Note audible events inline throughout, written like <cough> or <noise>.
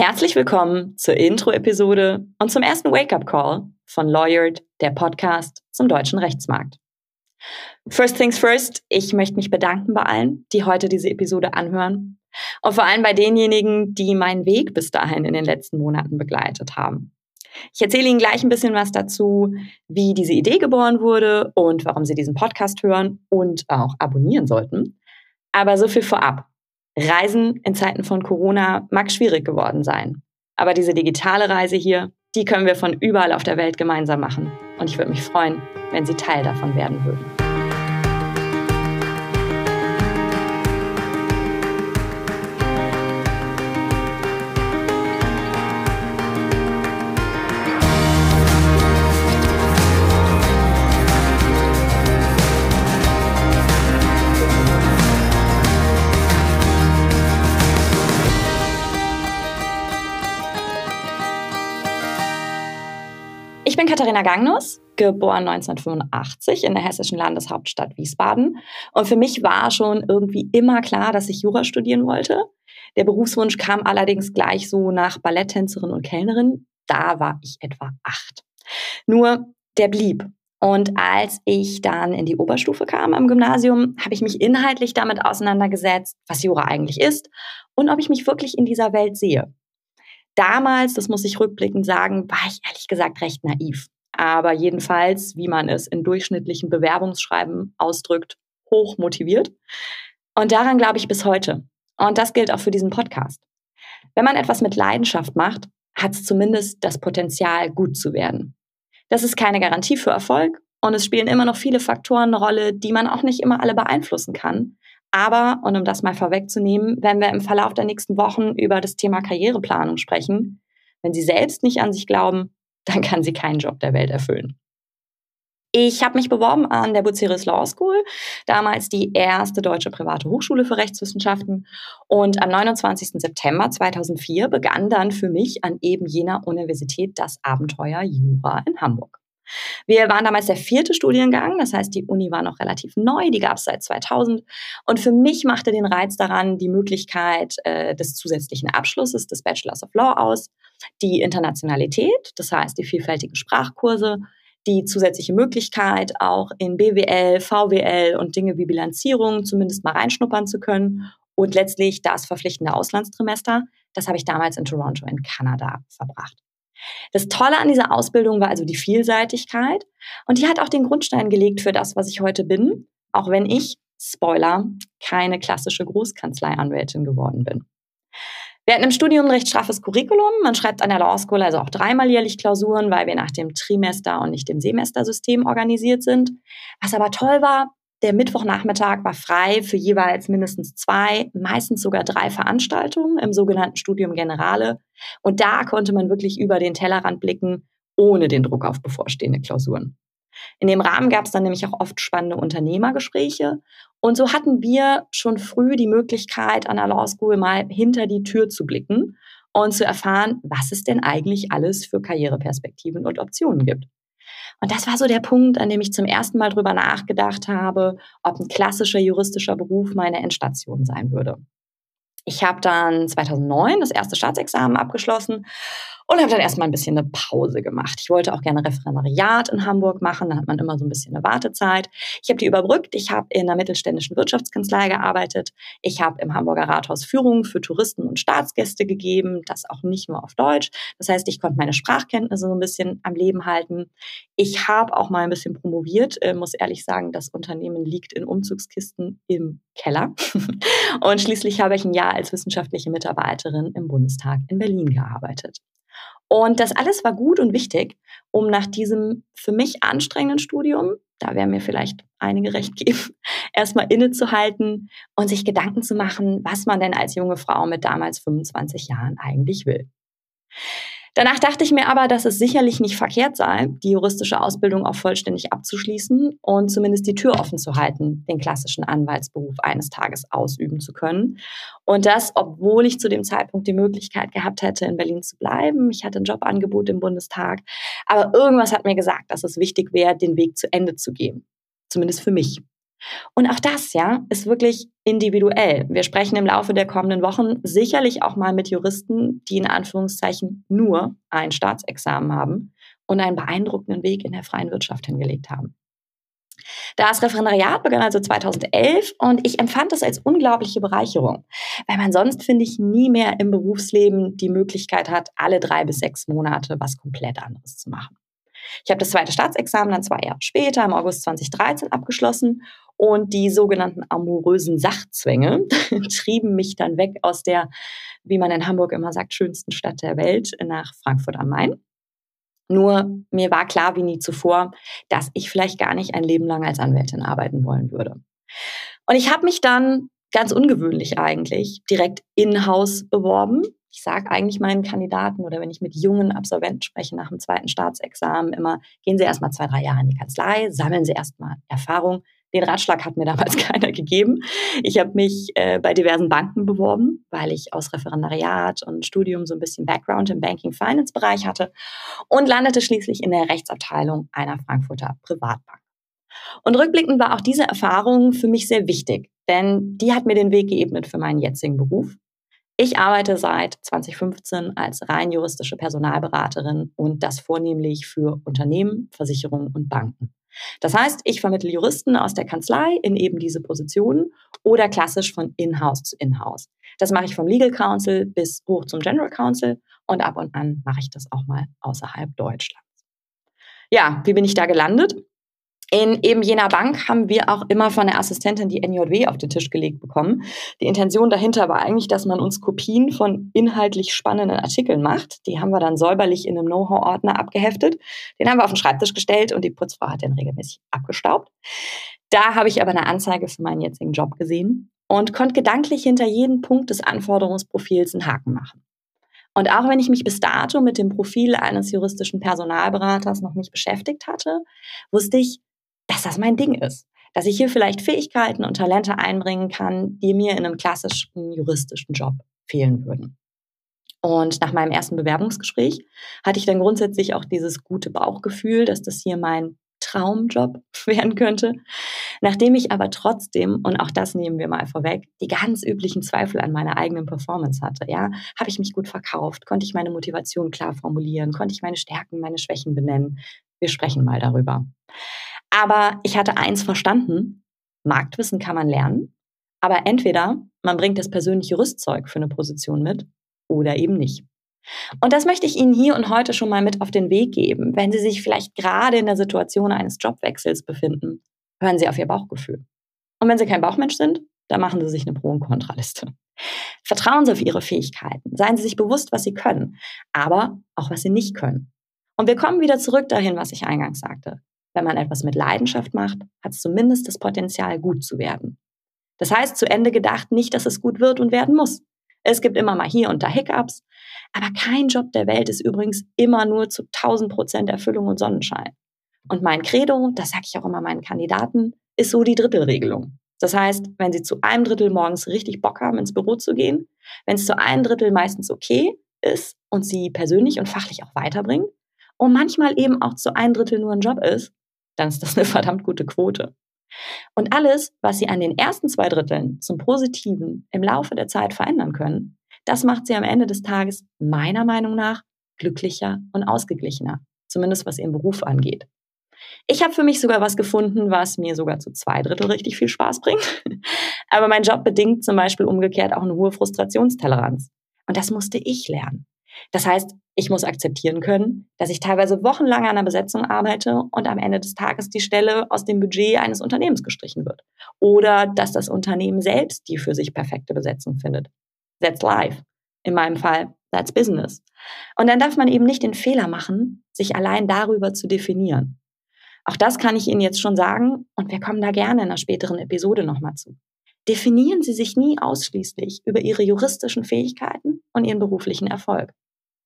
Herzlich willkommen zur Intro-Episode und zum ersten Wake-up-Call von Lawyered, der Podcast zum deutschen Rechtsmarkt. First things first, ich möchte mich bedanken bei allen, die heute diese Episode anhören und vor allem bei denjenigen, die meinen Weg bis dahin in den letzten Monaten begleitet haben. Ich erzähle Ihnen gleich ein bisschen was dazu, wie diese Idee geboren wurde und warum Sie diesen Podcast hören und auch abonnieren sollten. Aber so viel vorab. Reisen in Zeiten von Corona mag schwierig geworden sein. Aber diese digitale Reise hier, die können wir von überall auf der Welt gemeinsam machen. Und ich würde mich freuen, wenn Sie Teil davon werden würden. Katharina Gangnus, geboren 1985 in der hessischen Landeshauptstadt Wiesbaden. Und für mich war schon irgendwie immer klar, dass ich Jura studieren wollte. Der Berufswunsch kam allerdings gleich so nach Balletttänzerin und Kellnerin. Da war ich etwa acht. Nur der blieb. Und als ich dann in die Oberstufe kam am Gymnasium, habe ich mich inhaltlich damit auseinandergesetzt, was Jura eigentlich ist und ob ich mich wirklich in dieser Welt sehe. Damals, das muss ich rückblickend sagen, war ich ehrlich gesagt recht naiv. Aber jedenfalls, wie man es in durchschnittlichen Bewerbungsschreiben ausdrückt, hoch motiviert. Und daran glaube ich bis heute. Und das gilt auch für diesen Podcast. Wenn man etwas mit Leidenschaft macht, hat es zumindest das Potenzial, gut zu werden. Das ist keine Garantie für Erfolg und es spielen immer noch viele Faktoren eine Rolle, die man auch nicht immer alle beeinflussen kann. Aber, und um das mal vorwegzunehmen, wenn wir im Verlauf der nächsten Wochen über das Thema Karriereplanung sprechen, wenn Sie selbst nicht an sich glauben, <laughs> dann kann sie keinen Job der Welt erfüllen. Ich habe mich beworben an der Bucerius Law School, damals die erste deutsche private Hochschule für Rechtswissenschaften. Und am 29. September 2004 begann dann für mich an eben jener Universität das Abenteuer Jura in Hamburg. Wir waren damals der vierte Studiengang, das heißt, die Uni war noch relativ neu, die gab es seit 2000. Und für mich machte den Reiz daran die Möglichkeit äh, des zusätzlichen Abschlusses des Bachelors of Law aus, die Internationalität, das heißt die vielfältigen Sprachkurse, die zusätzliche Möglichkeit, auch in BWL, VWL und Dinge wie Bilanzierung zumindest mal reinschnuppern zu können und letztlich das verpflichtende Auslandstrimester. Das habe ich damals in Toronto in Kanada verbracht. Das Tolle an dieser Ausbildung war also die Vielseitigkeit und die hat auch den Grundstein gelegt für das, was ich heute bin, auch wenn ich, Spoiler, keine klassische Großkanzleianwältin geworden bin. Wir hatten im Studium ein recht straffes Curriculum. Man schreibt an der Law School also auch dreimal jährlich Klausuren, weil wir nach dem Trimester und nicht dem Semestersystem organisiert sind. Was aber toll war, der Mittwochnachmittag war frei für jeweils mindestens zwei, meistens sogar drei Veranstaltungen im sogenannten Studium Generale. Und da konnte man wirklich über den Tellerrand blicken, ohne den Druck auf bevorstehende Klausuren. In dem Rahmen gab es dann nämlich auch oft spannende Unternehmergespräche. Und so hatten wir schon früh die Möglichkeit, an der Law School mal hinter die Tür zu blicken und zu erfahren, was es denn eigentlich alles für Karriereperspektiven und Optionen gibt. Und das war so der Punkt, an dem ich zum ersten Mal drüber nachgedacht habe, ob ein klassischer juristischer Beruf meine Endstation sein würde. Ich habe dann 2009 das erste Staatsexamen abgeschlossen und habe dann erstmal ein bisschen eine Pause gemacht. Ich wollte auch gerne Referendariat in Hamburg machen, da hat man immer so ein bisschen eine Wartezeit. Ich habe die überbrückt. Ich habe in einer mittelständischen Wirtschaftskanzlei gearbeitet. Ich habe im Hamburger Rathaus Führungen für Touristen und Staatsgäste gegeben, das auch nicht nur auf Deutsch. Das heißt, ich konnte meine Sprachkenntnisse so ein bisschen am Leben halten. Ich habe auch mal ein bisschen promoviert, äh, muss ehrlich sagen, das Unternehmen liegt in Umzugskisten im Keller. <laughs> und schließlich habe ich ein Jahr als wissenschaftliche Mitarbeiterin im Bundestag in Berlin gearbeitet. Und das alles war gut und wichtig, um nach diesem für mich anstrengenden Studium, da werden mir vielleicht einige recht geben, <laughs> erstmal innezuhalten und sich Gedanken zu machen, was man denn als junge Frau mit damals 25 Jahren eigentlich will. Danach dachte ich mir aber, dass es sicherlich nicht verkehrt sei, die juristische Ausbildung auch vollständig abzuschließen und zumindest die Tür offen zu halten, den klassischen Anwaltsberuf eines Tages ausüben zu können. Und das, obwohl ich zu dem Zeitpunkt die Möglichkeit gehabt hätte, in Berlin zu bleiben. Ich hatte ein Jobangebot im Bundestag. Aber irgendwas hat mir gesagt, dass es wichtig wäre, den Weg zu Ende zu gehen. Zumindest für mich. Und auch das, ja, ist wirklich individuell. Wir sprechen im Laufe der kommenden Wochen sicherlich auch mal mit Juristen, die in Anführungszeichen nur ein Staatsexamen haben und einen beeindruckenden Weg in der freien Wirtschaft hingelegt haben. Das Referendariat begann also 2011 und ich empfand das als unglaubliche Bereicherung, weil man sonst, finde ich, nie mehr im Berufsleben die Möglichkeit hat, alle drei bis sechs Monate was komplett anderes zu machen. Ich habe das zweite Staatsexamen dann zwei Jahre später, im August 2013, abgeschlossen und die sogenannten amorösen Sachzwänge <laughs> trieben mich dann weg aus der, wie man in Hamburg immer sagt, schönsten Stadt der Welt nach Frankfurt am Main. Nur mir war klar wie nie zuvor, dass ich vielleicht gar nicht ein Leben lang als Anwältin arbeiten wollen würde. Und ich habe mich dann ganz ungewöhnlich eigentlich direkt in-house beworben ich sage eigentlich meinen Kandidaten oder wenn ich mit jungen Absolventen spreche nach dem zweiten Staatsexamen immer, gehen Sie erstmal zwei, drei Jahre in die Kanzlei, sammeln Sie erstmal Erfahrung. Den Ratschlag hat mir damals <laughs> keiner gegeben. Ich habe mich äh, bei diversen Banken beworben, weil ich aus Referendariat und Studium so ein bisschen Background im Banking-Finance-Bereich hatte und landete schließlich in der Rechtsabteilung einer Frankfurter Privatbank. Und rückblickend war auch diese Erfahrung für mich sehr wichtig, denn die hat mir den Weg geebnet für meinen jetzigen Beruf ich arbeite seit 2015 als rein juristische Personalberaterin und das vornehmlich für Unternehmen, Versicherungen und Banken. Das heißt, ich vermittle Juristen aus der Kanzlei in eben diese Positionen oder klassisch von Inhouse zu Inhouse. Das mache ich vom Legal Counsel bis hoch zum General Counsel und ab und an mache ich das auch mal außerhalb Deutschlands. Ja, wie bin ich da gelandet? In eben jener Bank haben wir auch immer von der Assistentin die NJW auf den Tisch gelegt bekommen. Die Intention dahinter war eigentlich, dass man uns Kopien von inhaltlich spannenden Artikeln macht. Die haben wir dann säuberlich in einem Know-how-Ordner abgeheftet. Den haben wir auf den Schreibtisch gestellt und die Putzfrau hat den regelmäßig abgestaubt. Da habe ich aber eine Anzeige für meinen jetzigen Job gesehen und konnte gedanklich hinter jeden Punkt des Anforderungsprofils einen Haken machen. Und auch wenn ich mich bis dato mit dem Profil eines juristischen Personalberaters noch nicht beschäftigt hatte, wusste ich, dass das mein Ding ist. Dass ich hier vielleicht Fähigkeiten und Talente einbringen kann, die mir in einem klassischen juristischen Job fehlen würden. Und nach meinem ersten Bewerbungsgespräch hatte ich dann grundsätzlich auch dieses gute Bauchgefühl, dass das hier mein Traumjob <laughs> werden könnte. Nachdem ich aber trotzdem, und auch das nehmen wir mal vorweg, die ganz üblichen Zweifel an meiner eigenen Performance hatte, ja, habe ich mich gut verkauft, konnte ich meine Motivation klar formulieren, konnte ich meine Stärken, meine Schwächen benennen. Wir sprechen mal darüber. Aber ich hatte eins verstanden, Marktwissen kann man lernen, aber entweder man bringt das persönliche Rüstzeug für eine Position mit oder eben nicht. Und das möchte ich Ihnen hier und heute schon mal mit auf den Weg geben. Wenn Sie sich vielleicht gerade in der Situation eines Jobwechsels befinden, hören Sie auf Ihr Bauchgefühl. Und wenn Sie kein Bauchmensch sind, dann machen Sie sich eine Pro- und Kontraliste. Vertrauen Sie auf Ihre Fähigkeiten. Seien Sie sich bewusst, was Sie können, aber auch was Sie nicht können. Und wir kommen wieder zurück dahin, was ich eingangs sagte. Wenn man etwas mit Leidenschaft macht, hat es zumindest das Potenzial, gut zu werden. Das heißt, zu Ende gedacht nicht, dass es gut wird und werden muss. Es gibt immer mal hier und da Hiccups, aber kein Job der Welt ist übrigens immer nur zu 1000 Prozent Erfüllung und Sonnenschein. Und mein Credo, das sage ich auch immer meinen Kandidaten, ist so die Drittelregelung. Das heißt, wenn sie zu einem Drittel morgens richtig Bock haben, ins Büro zu gehen, wenn es zu einem Drittel meistens okay ist und sie persönlich und fachlich auch weiterbringt und manchmal eben auch zu einem Drittel nur ein Job ist, dann ist das eine <laughs> verdammt gute Quote. Und alles, was Sie an den ersten zwei Dritteln zum Positiven im Laufe der Zeit verändern können, das macht Sie am Ende des Tages meiner Meinung nach glücklicher und ausgeglichener, zumindest was Ihren Beruf angeht. Ich habe für mich sogar was gefunden, was mir sogar zu zwei Drittel richtig viel Spaß bringt. <laughs> Aber mein Job bedingt zum Beispiel umgekehrt auch eine hohe Frustrationstoleranz. Und das musste ich lernen. Das heißt, ich muss akzeptieren können, dass ich teilweise wochenlang an einer Besetzung arbeite und am Ende des Tages die Stelle aus dem Budget eines Unternehmens gestrichen wird. Oder dass das Unternehmen selbst die für sich perfekte Besetzung findet. That's life. In meinem Fall, that's business. Und dann darf man eben nicht den Fehler machen, sich allein darüber zu definieren. Auch das kann ich Ihnen jetzt schon sagen und wir kommen da gerne in einer späteren Episode nochmal zu. Definieren Sie sich nie ausschließlich über Ihre juristischen Fähigkeiten und Ihren beruflichen Erfolg.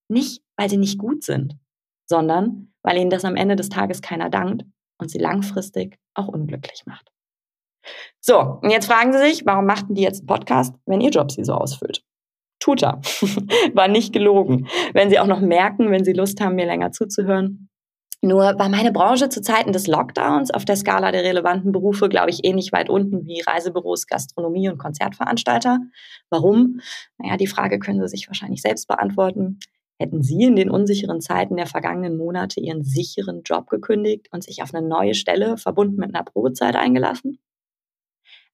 Nicht, weil sie nicht gut sind, sondern weil ihnen das am Ende des Tages keiner dankt und sie langfristig auch unglücklich macht. So, und jetzt fragen Sie sich, warum machten die jetzt einen Podcast, wenn Ihr Job Sie so ausfüllt? Tut er. <laughs> War nicht gelogen. Wenn Sie auch noch merken, wenn Sie Lust haben, mir länger zuzuhören, Nur war meine Branche zu Zeiten des Lockdowns auf der Skala der relevanten Berufe, glaube ich, ähnlich weit unten wie Reisebüros, Gastronomie und Konzertveranstalter. Warum? Naja, die Frage können Sie sich wahrscheinlich selbst beantworten. Hätten Sie in den unsicheren Zeiten der vergangenen Monate Ihren sicheren Job gekündigt und sich auf eine neue Stelle verbunden mit einer Probezeit eingelassen?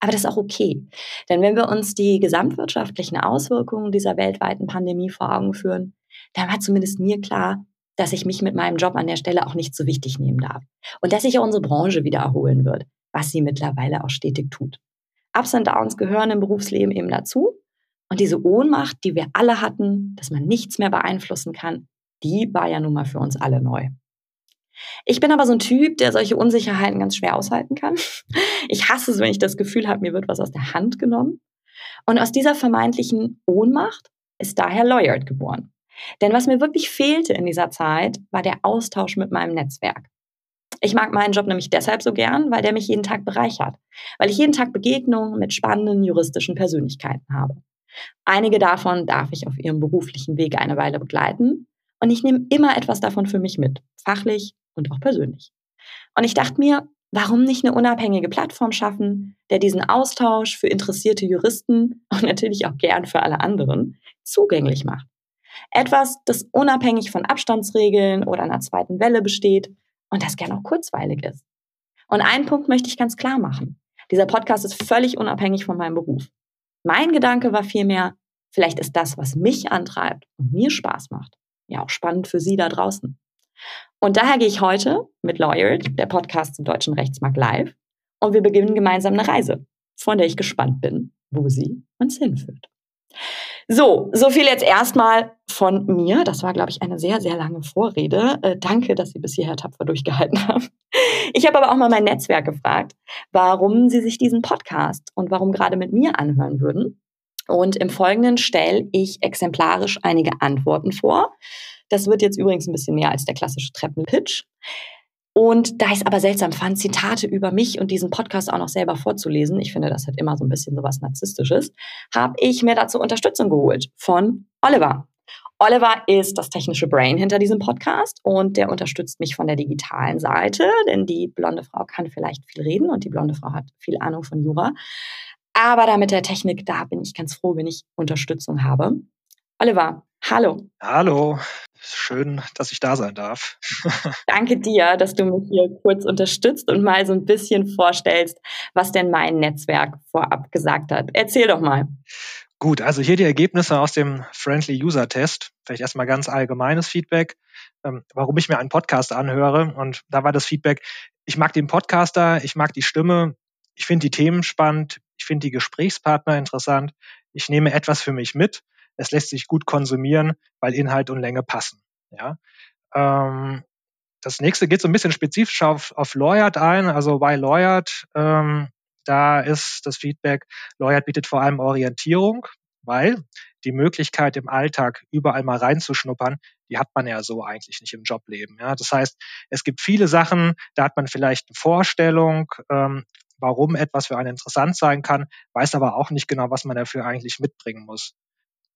Aber das ist auch okay. Denn wenn wir uns die gesamtwirtschaftlichen Auswirkungen dieser weltweiten Pandemie vor Augen führen, dann war zumindest mir klar, dass ich mich mit meinem Job an der Stelle auch nicht so wichtig nehmen darf. Und dass sich auch unsere Branche wieder erholen wird, was sie mittlerweile auch stetig tut. Ups und Downs gehören im Berufsleben eben dazu. Und diese Ohnmacht, die wir alle hatten, dass man nichts mehr beeinflussen kann, die war ja nun mal für uns alle neu. Ich bin aber so ein Typ, der solche Unsicherheiten ganz schwer aushalten kann. <laughs> Ich hasse es, wenn ich das Gefühl habe, mir wird was aus der Hand genommen. Und aus dieser vermeintlichen Ohnmacht ist daher Lawyered geboren. Denn was mir wirklich fehlte in dieser Zeit, war der Austausch mit meinem Netzwerk. Ich mag meinen Job nämlich deshalb so gern, weil der mich jeden Tag bereichert, weil ich jeden Tag Begegnungen mit spannenden juristischen Persönlichkeiten habe. Einige davon darf ich auf ihrem beruflichen Weg eine Weile begleiten und ich nehme immer etwas davon für mich mit, fachlich und auch persönlich. Und ich dachte mir, warum nicht eine unabhängige Plattform schaffen, der diesen Austausch für interessierte Juristen und natürlich auch gern für alle anderen zugänglich macht. Etwas, das unabhängig von Abstandsregeln oder einer zweiten Welle besteht und das gern auch kurzweilig ist. Und einen Punkt möchte ich ganz klar machen. Dieser Podcast ist völlig unabhängig von meinem Beruf. Mein Gedanke war vielmehr, vielleicht ist das, was mich antreibt und mir Spaß macht, ja auch spannend für Sie da draußen. Und daher gehe ich heute mit Lawyered, der Podcast zum deutschen Rechtsmarkt live, und wir beginnen gemeinsam eine Reise, von der ich gespannt bin, wo sie uns hinführt. So, so viel jetzt erstmal von mir. Das war, glaube ich, eine sehr, sehr lange Vorrede. Äh, danke, dass Sie bis hierher tapfer durchgehalten <laughs> haben. Ich habe aber auch mal mein Netzwerk gefragt, warum Sie sich diesen Podcast und warum gerade mit mir anhören würden. Und im Folgenden stelle ich exemplarisch einige Antworten vor. Das wird jetzt übrigens ein bisschen mehr als der klassische Treppenpitch. Und da ich es aber seltsam fand, Zitate über mich und diesen Podcast auch noch selber vorzulesen, ich finde, das hat immer so ein bisschen so was Narzisstisches, habe ich mir dazu Unterstützung geholt von Oliver. Oliver ist das technische Brain hinter diesem Podcast und der unterstützt mich von der digitalen Seite, denn die blonde Frau kann vielleicht viel reden und die blonde Frau hat viel Ahnung von Jura. Aber da mit der Technik, da bin ich ganz froh, wenn ich Unterstützung habe. Oliver, hallo. Hallo. Schön, dass ich da sein darf. <laughs> Danke dir, dass du mich hier kurz unterstützt und mal so ein bisschen vorstellst, was denn mein Netzwerk vorab gesagt hat. Erzähl doch mal. Gut, also hier die Ergebnisse aus dem Friendly User Test. Vielleicht erstmal ganz allgemeines Feedback, ähm, warum ich mir einen Podcast anhöre. Und da war das Feedback, ich mag den Podcaster, ich mag die Stimme, ich finde die Themen spannend, ich finde die Gesprächspartner interessant, ich nehme etwas für mich mit es lässt sich gut konsumieren, weil Inhalt und Länge passen. Ja. Ähm, das nächste geht so ein bisschen spezifisch auf, auf Lawyered ein, also bei Lawyered, ähm, da ist das Feedback, Lawyered bietet vor allem Orientierung, weil die Möglichkeit im Alltag überall mal reinzuschnuppern, die hat man ja so eigentlich nicht im Jobleben. Ja? Das heißt, es gibt viele Sachen, da hat man vielleicht eine Vorstellung, ähm, warum etwas für einen interessant sein kann, weiß aber auch nicht genau, was man dafür eigentlich mitbringen muss.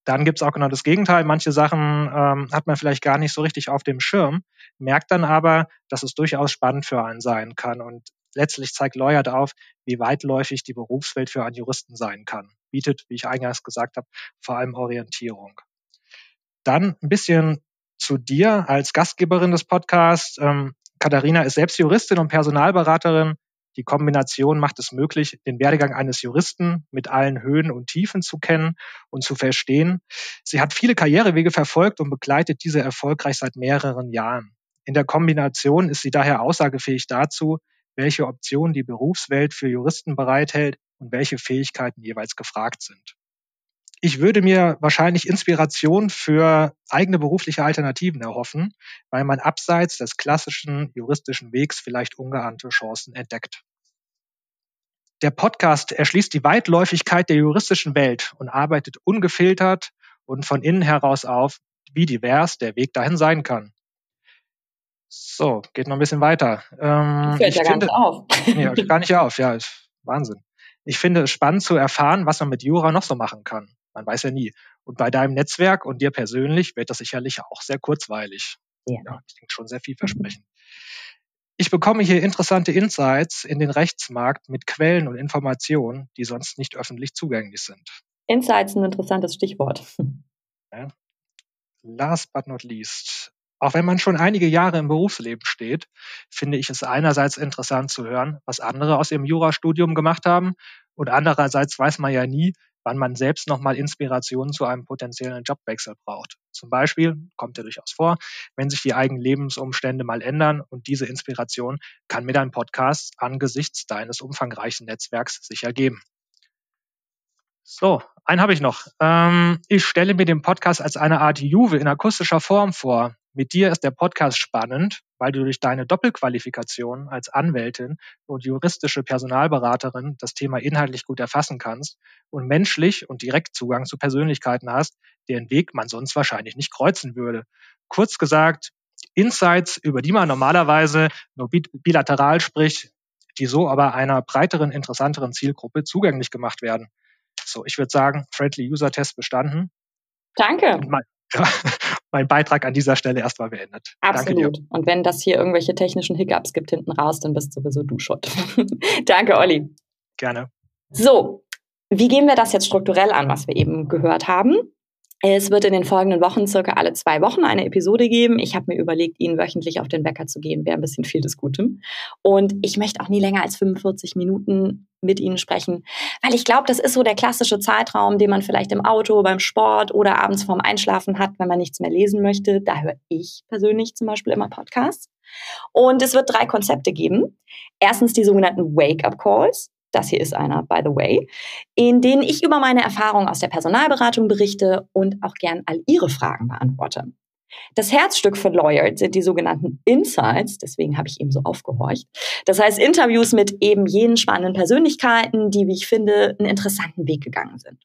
Dann gibt es auch genau das Gegenteil. Manche Sachen ähm, hat man vielleicht gar nicht so richtig auf dem Schirm, merkt dann aber, dass es durchaus spannend für einen sein kann. Und letztlich zeigt Lawyered auf, wie weitläufig die Berufswelt für einen Juristen sein kann. Bietet, wie ich eingangs gesagt habe, vor allem Orientierung. Dann ein bisschen zu dir als Gastgeberin des Podcasts. Ähm, Katharina ist selbst Juristin und Personalberaterin die Kombination macht es möglich, den Werdegang eines Juristen mit allen Höhen und Tiefen zu kennen und zu verstehen. Sie hat viele Karrierewege verfolgt und begleitet diese erfolgreich seit mehreren Jahren. In der Kombination ist sie daher aussagefähig dazu, welche Optionen die Berufswelt für Juristen bereithält und welche Fähigkeiten jeweils gefragt sind. Ich würde mir wahrscheinlich Inspiration für eigene berufliche Alternativen erhoffen, weil man abseits des klassischen juristischen Wegs vielleicht ungeahnte Chancen entdeckt. Der Podcast erschließt die Weitläufigkeit der juristischen Welt und arbeitet ungefiltert und von innen heraus auf, wie divers der Weg dahin sein kann. So, geht noch ein bisschen weiter. Ähm, fällt ja gar nicht auf. <laughs> nee, gar nicht auf, ja, ist Wahnsinn. Ich finde es spannend zu erfahren, was man mit Jura noch so machen kann. Man weiß ja nie. Und bei deinem Netzwerk und dir persönlich wird das sicherlich auch sehr kurzweilig. Ja, das klingt schon sehr vielversprechend. Ich bekomme hier interessante Insights in den Rechtsmarkt mit Quellen und Informationen, die sonst nicht öffentlich zugänglich sind. Insights ein interessantes Stichwort. Ja. Last but not least. Auch wenn man schon einige Jahre im Berufsleben steht, finde ich es einerseits interessant zu hören, was andere aus ihrem Jurastudium gemacht haben und andererseits weiß man ja nie, wann man selbst nochmal Inspirationen zu einem potenziellen Jobwechsel braucht. Zum Beispiel kommt ja durchaus vor, wenn sich die eigenen Lebensumstände mal ändern und diese Inspiration kann mir dein Podcast angesichts deines umfangreichen Netzwerks sicher geben. So, einen habe ich noch. Ähm, ich stelle mir den Podcast als eine Art Juve in akustischer Form vor. Mit dir ist der Podcast spannend, weil du durch deine Doppelqualifikation als Anwältin und juristische Personalberaterin das Thema inhaltlich gut erfassen kannst und menschlich und direkt Zugang zu Persönlichkeiten hast, deren Weg man sonst wahrscheinlich nicht kreuzen würde. Kurz gesagt, Insights, über die man normalerweise nur bilateral spricht, die so aber einer breiteren, interessanteren Zielgruppe zugänglich gemacht werden. So, ich würde sagen, Friendly User Test bestanden. Danke. Mein, <laughs> ja, mein Beitrag an dieser Stelle erstmal beendet. Absolut. Und wenn das hier irgendwelche technischen Hiccups gibt hinten raus, dann bist sowieso du schuld. <laughs> Danke, Olli. Gerne. So, wie gehen wir das jetzt strukturell an, was wir eben gehört haben? Es wird in den folgenden Wochen circa alle zwei Wochen eine Episode geben. Ich habe mir überlegt, Ihnen wöchentlich auf den Wecker zu gehen, wäre ein bisschen viel des Guten. Und ich möchte auch nie länger als 45 Minuten mit Ihnen sprechen, weil ich glaube, das ist so der klassische Zeitraum, den man vielleicht im Auto, beim Sport oder abends vorm Einschlafen hat, wenn man nichts mehr lesen möchte. Da höre ich persönlich zum Beispiel immer Podcasts. Und es wird drei Konzepte geben. Erstens die sogenannten Wake-up-Calls. Das hier ist einer, by the way, in denen ich über meine Erfahrungen aus der Personalberatung berichte und auch gern all Ihre Fragen beantworte. Das Herzstück von Lawyered sind die sogenannten Insights, deswegen habe ich eben so aufgehorcht. Das heißt Interviews mit eben jenen spannenden Persönlichkeiten, die, wie ich finde, einen interessanten Weg gegangen sind.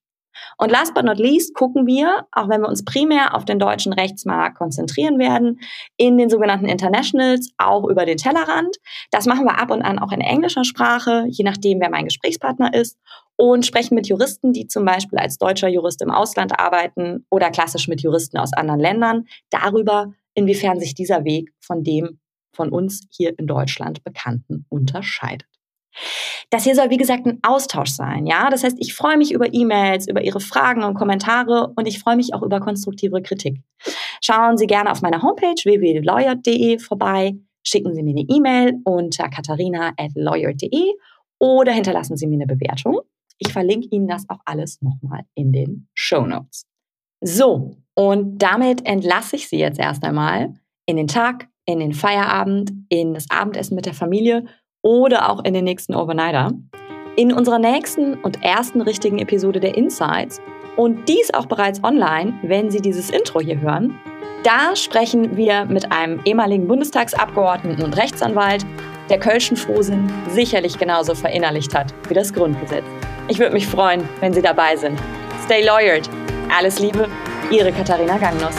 Und last but not least gucken wir, auch wenn wir uns primär auf den deutschen Rechtsmarkt konzentrieren werden, in den sogenannten Internationals auch über den Tellerrand. Das machen wir ab und an auch in englischer Sprache, je nachdem, wer mein Gesprächspartner ist und sprechen mit Juristen, die zum Beispiel als deutscher Jurist im Ausland arbeiten oder klassisch mit Juristen aus anderen Ländern, darüber, inwiefern sich dieser Weg von dem von uns hier in Deutschland bekannten unterscheidet. Das hier soll, wie gesagt, ein Austausch sein. Ja, das heißt, ich freue mich über E-Mails, über Ihre Fragen und Kommentare und ich freue mich auch über konstruktive Kritik. Schauen Sie gerne auf meiner Homepage www.lawyer.de vorbei, schicken Sie mir eine E-Mail unter katharina.lawyer.de oder hinterlassen Sie mir eine Bewertung. Ich verlinke Ihnen das auch alles nochmal in den Show Notes. So, und damit entlasse ich Sie jetzt erst einmal in den Tag, in den Feierabend, in das Abendessen mit der Familie oder auch in den nächsten Overnighter. In unserer nächsten und ersten richtigen Episode der Insights und dies auch bereits online, wenn Sie dieses Intro hier hören, da sprechen wir mit einem ehemaligen Bundestagsabgeordneten und Rechtsanwalt, der Kölschen Frohsinn sicherlich genauso verinnerlicht hat wie das Grundgesetz. Ich würde mich freuen, wenn Sie dabei sind. Stay lawyered. Alles Liebe, Ihre Katharina Gangnuss.